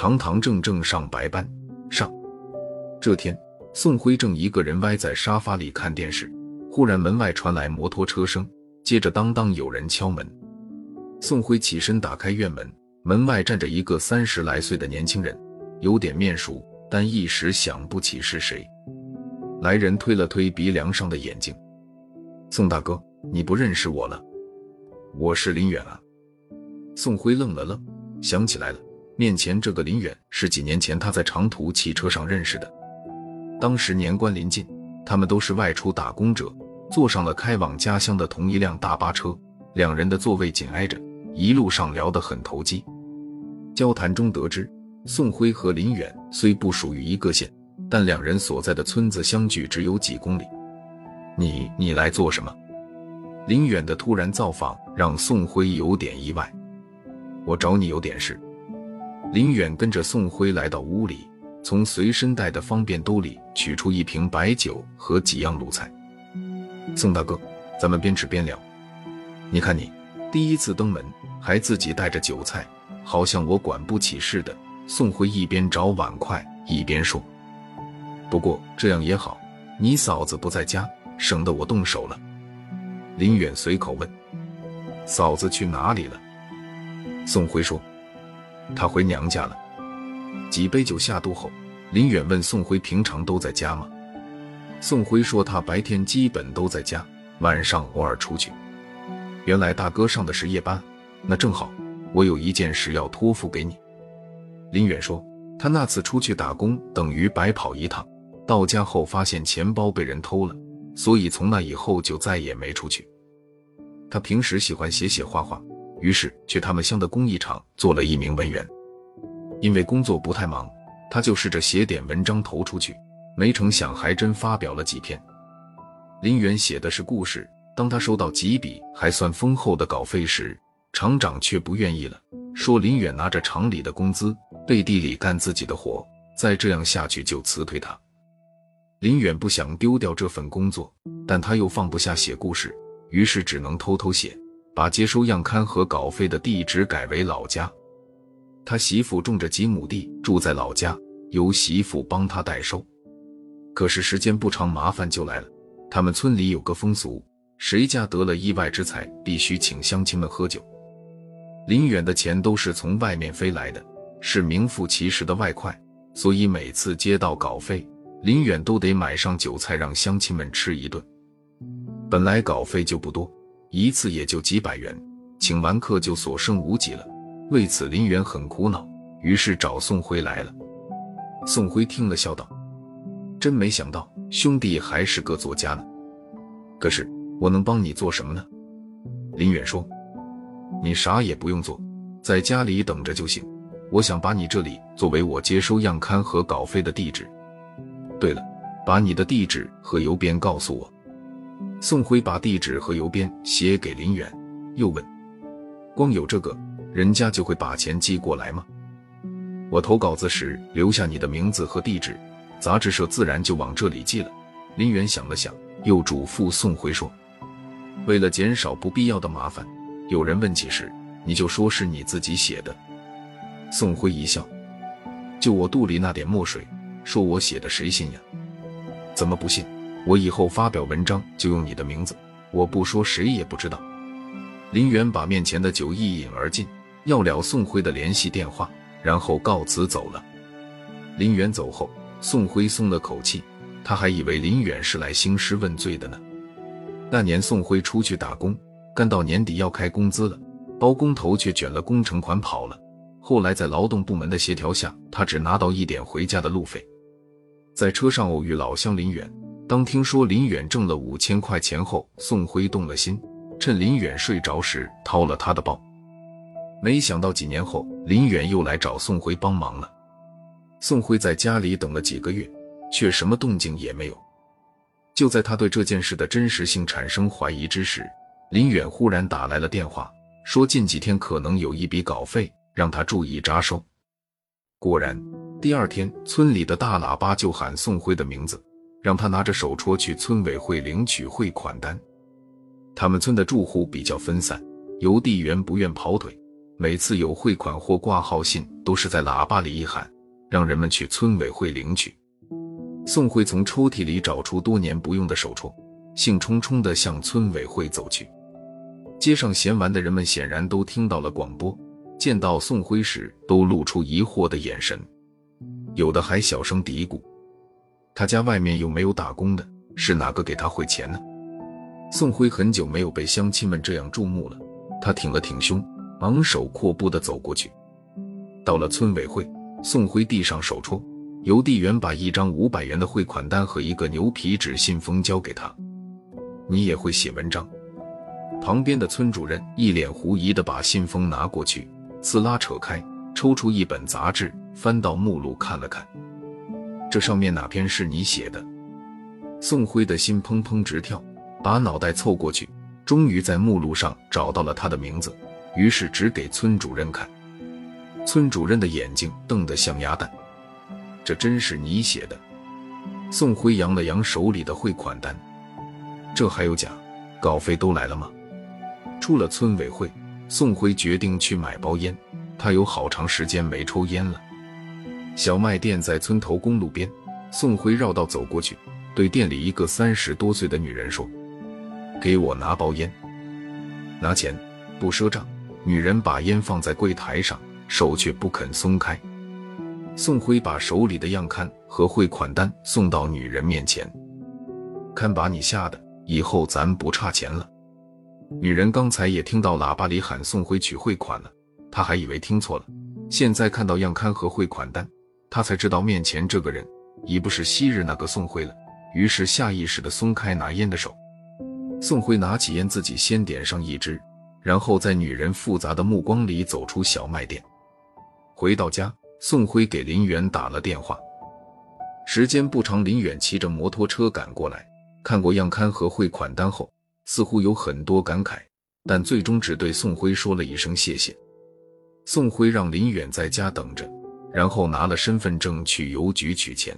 堂堂正正上白班。上这天，宋辉正一个人歪在沙发里看电视，忽然门外传来摩托车声，接着当当有人敲门。宋辉起身打开院门，门外站着一个三十来岁的年轻人，有点面熟，但一时想不起是谁。来人推了推鼻梁上的眼镜：“宋大哥，你不认识我了？我是林远啊。”宋辉愣了愣，想起来了。面前这个林远是几年前他在长途汽车上认识的，当时年关临近，他们都是外出打工者，坐上了开往家乡的同一辆大巴车，两人的座位紧挨着，一路上聊得很投机。交谈中得知，宋辉和林远虽不属于一个县，但两人所在的村子相距只有几公里。你你来做什么？林远的突然造访让宋辉有点意外。我找你有点事。林远跟着宋辉来到屋里，从随身带的方便兜里取出一瓶白酒和几样卤菜。宋大哥，咱们边吃边聊。你看你第一次登门，还自己带着酒菜，好像我管不起似的。宋辉一边找碗筷一边说：“不过这样也好，你嫂子不在家，省得我动手了。”林远随口问：“嫂子去哪里了？”宋辉说。他回娘家了。几杯酒下肚后，林远问宋辉：“平常都在家吗？”宋辉说：“他白天基本都在家，晚上偶尔出去。”原来大哥上的是夜班，那正好，我有一件事要托付给你。林远说：“他那次出去打工等于白跑一趟，到家后发现钱包被人偷了，所以从那以后就再也没出去。他平时喜欢写写画画。”于是去他们乡的工艺厂做了一名文员，因为工作不太忙，他就试着写点文章投出去，没成想还真发表了几篇。林远写的是故事，当他收到几笔还算丰厚的稿费时，厂长却不愿意了，说林远拿着厂里的工资，背地里干自己的活，再这样下去就辞退他。林远不想丢掉这份工作，但他又放不下写故事，于是只能偷偷写。把接收样刊和稿费的地址改为老家。他媳妇种着几亩地，住在老家，由媳妇帮他代收。可是时间不长，麻烦就来了。他们村里有个风俗，谁家得了意外之财，必须请乡亲们喝酒。林远的钱都是从外面飞来的，是名副其实的外快，所以每次接到稿费，林远都得买上酒菜让乡亲们吃一顿。本来稿费就不多。一次也就几百元，请完客就所剩无几了。为此，林远很苦恼，于是找宋辉来了。宋辉听了，笑道：“真没想到，兄弟还是个作家呢。可是我能帮你做什么呢？”林远说：“你啥也不用做，在家里等着就行。我想把你这里作为我接收样刊和稿费的地址。对了，把你的地址和邮编告诉我。”宋辉把地址和邮编写给林远，又问：“光有这个，人家就会把钱寄过来吗？”我投稿子时留下你的名字和地址，杂志社自然就往这里寄了。林远想了想，又嘱咐宋辉说：“为了减少不必要的麻烦，有人问起时，你就说是你自己写的。”宋辉一笑：“就我肚里那点墨水，说我写的，谁信呀？怎么不信？”我以后发表文章就用你的名字，我不说谁也不知道。林远把面前的酒一饮而尽，要了宋辉的联系电话，然后告辞走了。林远走后，宋辉松了口气，他还以为林远是来兴师问罪的呢。那年宋辉出去打工，干到年底要开工资了，包工头却卷了工程款跑了。后来在劳动部门的协调下，他只拿到一点回家的路费。在车上偶遇老乡林远。当听说林远挣了五千块钱后，宋辉动了心，趁林远睡着时掏了他的包。没想到几年后，林远又来找宋辉帮忙了。宋辉在家里等了几个月，却什么动静也没有。就在他对这件事的真实性产生怀疑之时，林远忽然打来了电话，说近几天可能有一笔稿费，让他注意扎收。果然，第二天村里的大喇叭就喊宋辉的名字。让他拿着手戳去村委会领取汇款单。他们村的住户比较分散，邮递员不愿跑腿，每次有汇款或挂号信，都是在喇叭里一喊，让人们去村委会领取。宋辉从抽屉里找出多年不用的手戳，兴冲冲地向村委会走去。街上闲玩的人们显然都听到了广播，见到宋辉时都露出疑惑的眼神，有的还小声嘀咕：“他家外面有没有打工的？是哪个给他汇钱呢？”宋辉很久没有被乡亲们这样注目了，他挺了挺胸，昂首阔步地走过去。到了村委会，宋辉递上手戳。邮递员把一张五百元的汇款单和一个牛皮纸信封交给他。你也会写文章？旁边的村主任一脸狐疑的把信封拿过去，撕拉扯开，抽出一本杂志，翻到目录看了看。这上面哪篇是你写的？宋辉的心砰砰直跳，把脑袋凑过去，终于在目录上找到了他的名字，于是指给村主任看。村主任的眼睛瞪得像鸭蛋。这真是你写的？宋辉扬了扬手里的汇款单，这还有假？稿费都来了吗？出了村委会，宋辉决定去买包烟，他有好长时间没抽烟了。小卖店在村头公路边，宋辉绕道走过去，对店里一个三十多岁的女人说：“给我拿包烟，拿钱，不赊账。”女人把烟放在柜台上，手却不肯松开。宋辉把手里的样刊和汇款单送到女人面前，看把你吓的，以后咱不差钱了。女人刚才也听到喇叭里喊宋辉取汇款了，她还以为听错了，现在看到样刊和汇款单，他才知道面前这个人已不是昔日那个宋辉了，于是下意识地松开拿烟的手。宋辉拿起烟，自己先点上一支，然后在女人复杂的目光里走出小卖店，回到家。宋辉给林远打了电话，时间不长，林远骑着摩托车赶过来，看过样刊和汇款单后，似乎有很多感慨，但最终只对宋辉说了一声谢谢。宋辉让林远在家等着，然后拿了身份证去邮局取钱。